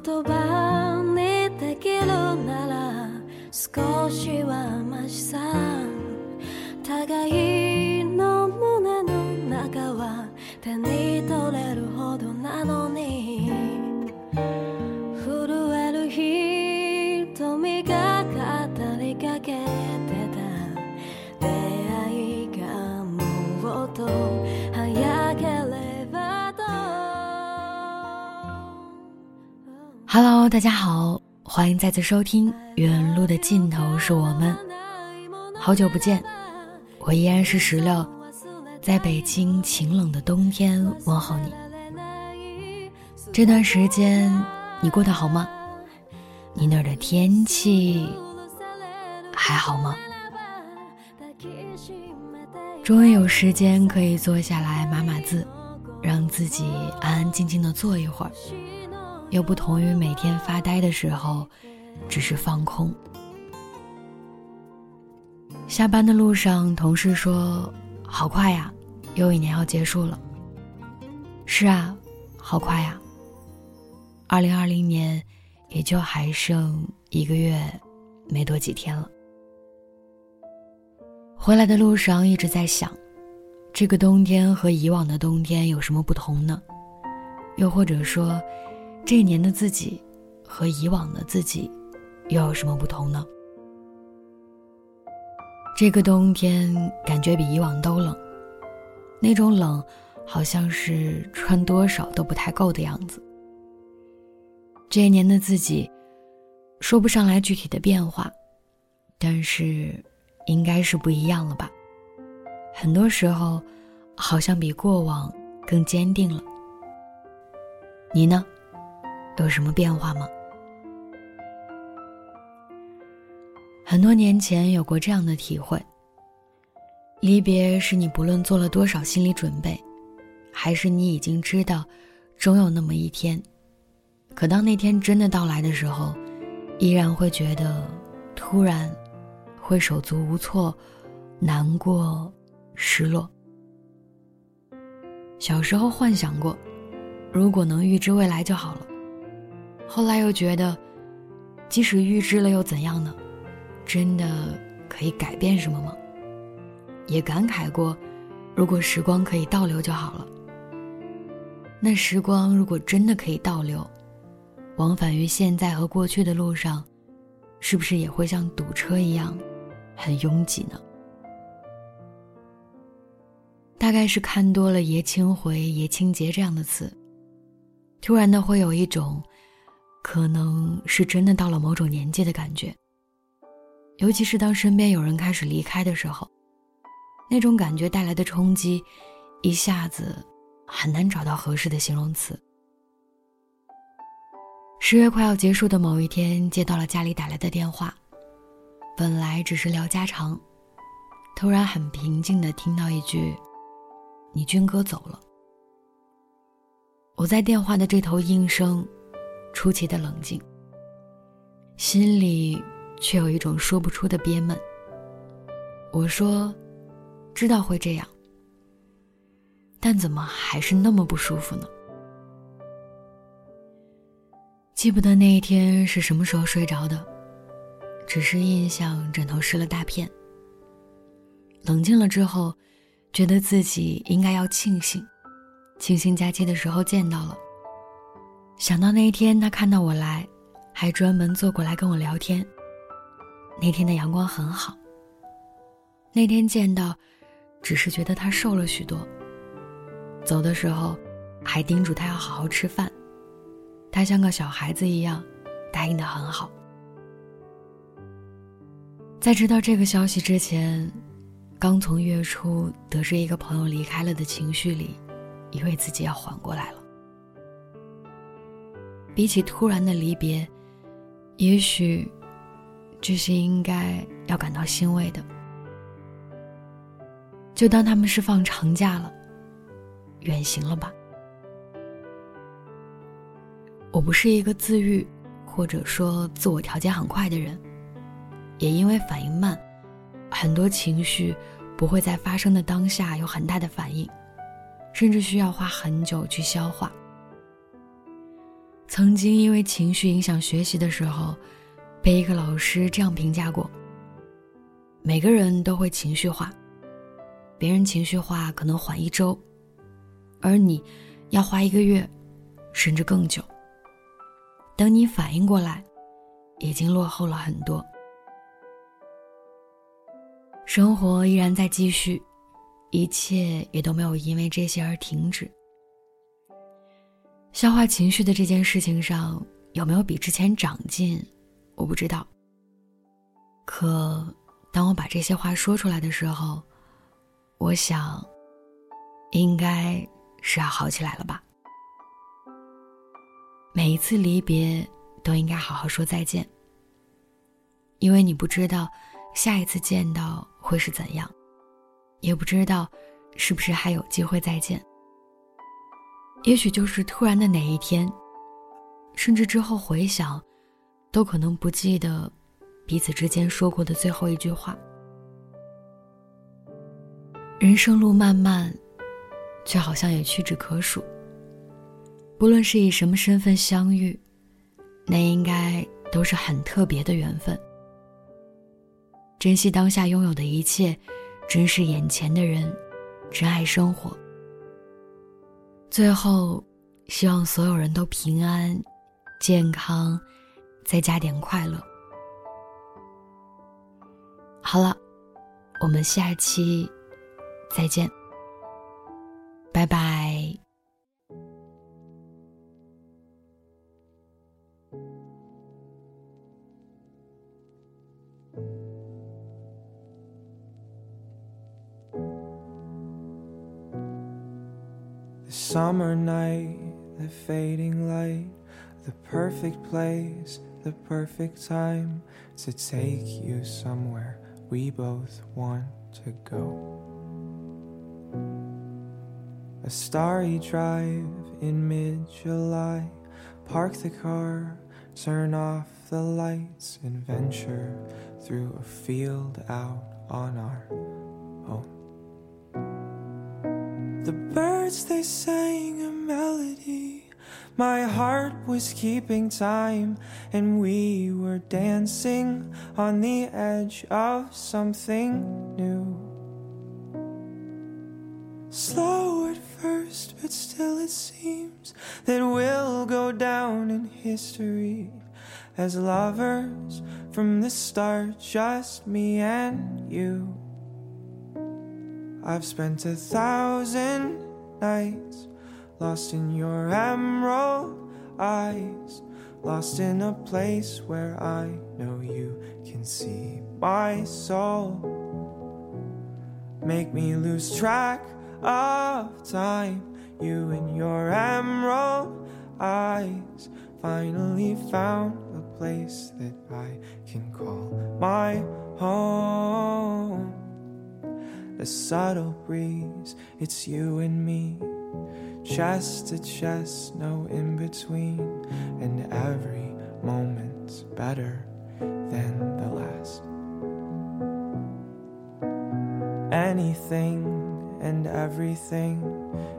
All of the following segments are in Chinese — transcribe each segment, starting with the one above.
言葉にできるなら少しはマシさ。大家好，欢迎再次收听《远路的尽头是我们》。好久不见，我依然是石榴，在北京晴冷的冬天问候你。这段时间你过得好吗？你那儿的天气还好吗？终于有时间可以坐下来码码字，让自己安安静静的坐一会儿。又不同于每天发呆的时候，只是放空。下班的路上，同事说：“好快呀，又一年要结束了。”是啊，好快呀。二零二零年也就还剩一个月，没多几天了。回来的路上一直在想，这个冬天和以往的冬天有什么不同呢？又或者说，这一年的自己和以往的自己又有什么不同呢？这个冬天感觉比以往都冷，那种冷好像是穿多少都不太够的样子。这一年的自己说不上来具体的变化，但是应该是不一样了吧？很多时候好像比过往更坚定了。你呢？有什么变化吗？很多年前有过这样的体会：离别是你不论做了多少心理准备，还是你已经知道，终有那么一天。可当那天真的到来的时候，依然会觉得突然，会手足无措，难过，失落。小时候幻想过，如果能预知未来就好了。后来又觉得，即使预知了又怎样呢？真的可以改变什么吗？也感慨过，如果时光可以倒流就好了。那时光如果真的可以倒流，往返于现在和过去的路上，是不是也会像堵车一样，很拥挤呢？大概是看多了“爷青回”“爷青结”这样的词，突然的会有一种，可能是真的到了某种年纪的感觉。尤其是当身边有人开始离开的时候，那种感觉带来的冲击，一下子很难找到合适的形容词。十月快要结束的某一天，接到了家里打来的电话，本来只是聊家常，突然很平静的听到一句：“你军哥走了。”我在电话的这头应声，出奇的冷静，心里却有一种说不出的憋闷。我说：“知道会这样，但怎么还是那么不舒服呢？”记不得那一天是什么时候睡着的，只是印象枕头湿了大片。冷静了之后，觉得自己应该要庆幸，庆幸假期的时候见到了。想到那一天他看到我来，还专门坐过来跟我聊天。那天的阳光很好。那天见到，只是觉得他瘦了许多。走的时候，还叮嘱他要好好吃饭。他像个小孩子一样，答应的很好。在知道这个消息之前，刚从月初得知一个朋友离开了的情绪里，以为自己要缓过来了。比起突然的离别，也许这是应该要感到欣慰的。就当他们是放长假了，远行了吧。我不是一个自愈，或者说自我调节很快的人。也因为反应慢，很多情绪不会在发生的当下有很大的反应，甚至需要花很久去消化。曾经因为情绪影响学习的时候，被一个老师这样评价过：每个人都会情绪化，别人情绪化可能缓一周，而你要花一个月，甚至更久。等你反应过来，已经落后了很多。生活依然在继续，一切也都没有因为这些而停止。消化情绪的这件事情上有没有比之前长进，我不知道。可当我把这些话说出来的时候，我想，应该是要好起来了吧。每一次离别都应该好好说再见，因为你不知道。下一次见到会是怎样，也不知道是不是还有机会再见。也许就是突然的哪一天，甚至之后回想，都可能不记得彼此之间说过的最后一句话。人生路漫漫，却好像也屈指可数。不论是以什么身份相遇，那应该都是很特别的缘分。珍惜当下拥有的一切，珍视眼前的人，珍爱生活。最后，希望所有人都平安、健康，再加点快乐。好了，我们下期再见，拜拜。Summer night, the fading light, the perfect place, the perfect time to take you somewhere we both want to go. A starry drive in mid July, park the car, turn off the lights, and venture through a field out on our own. The birds they sang a melody. My heart was keeping time, and we were dancing on the edge of something new. Slow at first, but still it seems that we'll go down in history as lovers from the start, just me and you. I've spent a thousand nights lost in your emerald eyes, lost in a place where I know you can see my soul. Make me lose track of time, you and your emerald eyes finally found a place that I can call my home a subtle breeze. It's you and me, chest to chest, no in between, and every moment's better than the last. Anything and everything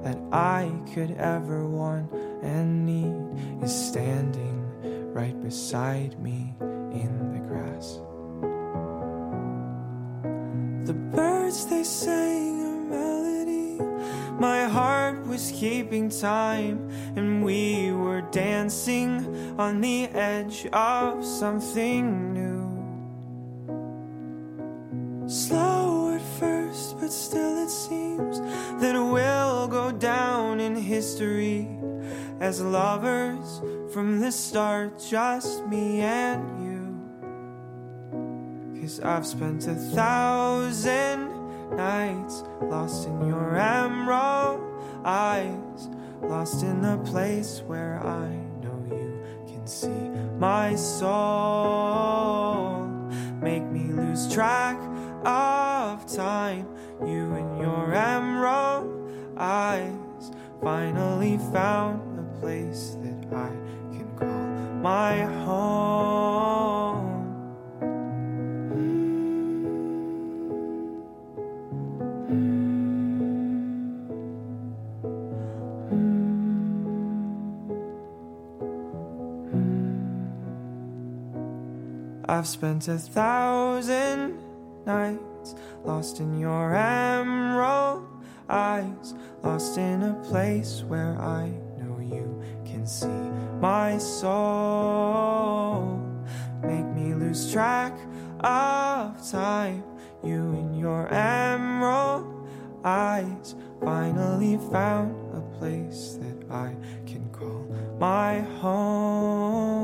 that I could ever want and need is standing right beside me in the grass. The birds they sang a melody. My heart was keeping time, and we were dancing on the edge of something new. Slow at first, but still it seems that we'll go down in history as lovers from the start, just me and you. I've spent a thousand nights lost in your emerald eyes, lost in the place where I know you can see my soul. Make me lose track of time, you and your emerald eyes finally found a place that I can call my home. I've spent a thousand nights lost in your emerald eyes, lost in a place where I know you can see my soul. Make me lose track of time, you and your emerald eyes finally found a place that I can call my home.